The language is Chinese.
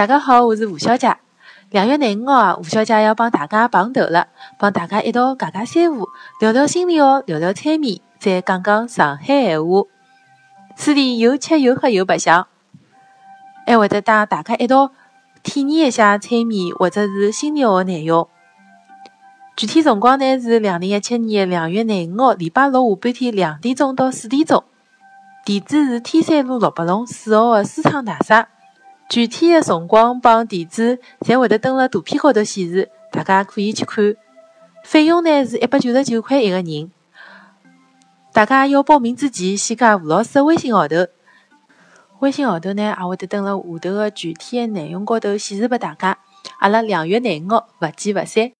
大家好，我是吴小姐。两月廿五号啊，吴小姐要帮大家碰头了，帮大家一道解解三胡，聊聊心理学，聊聊催眠，再讲讲上海闲话。此地有吃有喝有白相，还会得带大家一道体验一下催眠或者是心理学内容。具体辰光呢是两零一七年两月廿五号礼拜六下半天两点钟到四点钟。地址是天山路六百弄四号的思昌大厦。具体的辰光帮地址侪会得登辣图片高头显示，大家可以去看。费用呢是一百九十九块一个人。大家要报名之前，先加吴老师的微信号头。微信号头呢也会得登辣下头的具体的内容高头显示拨大家。阿拉两月廿五号勿见勿散。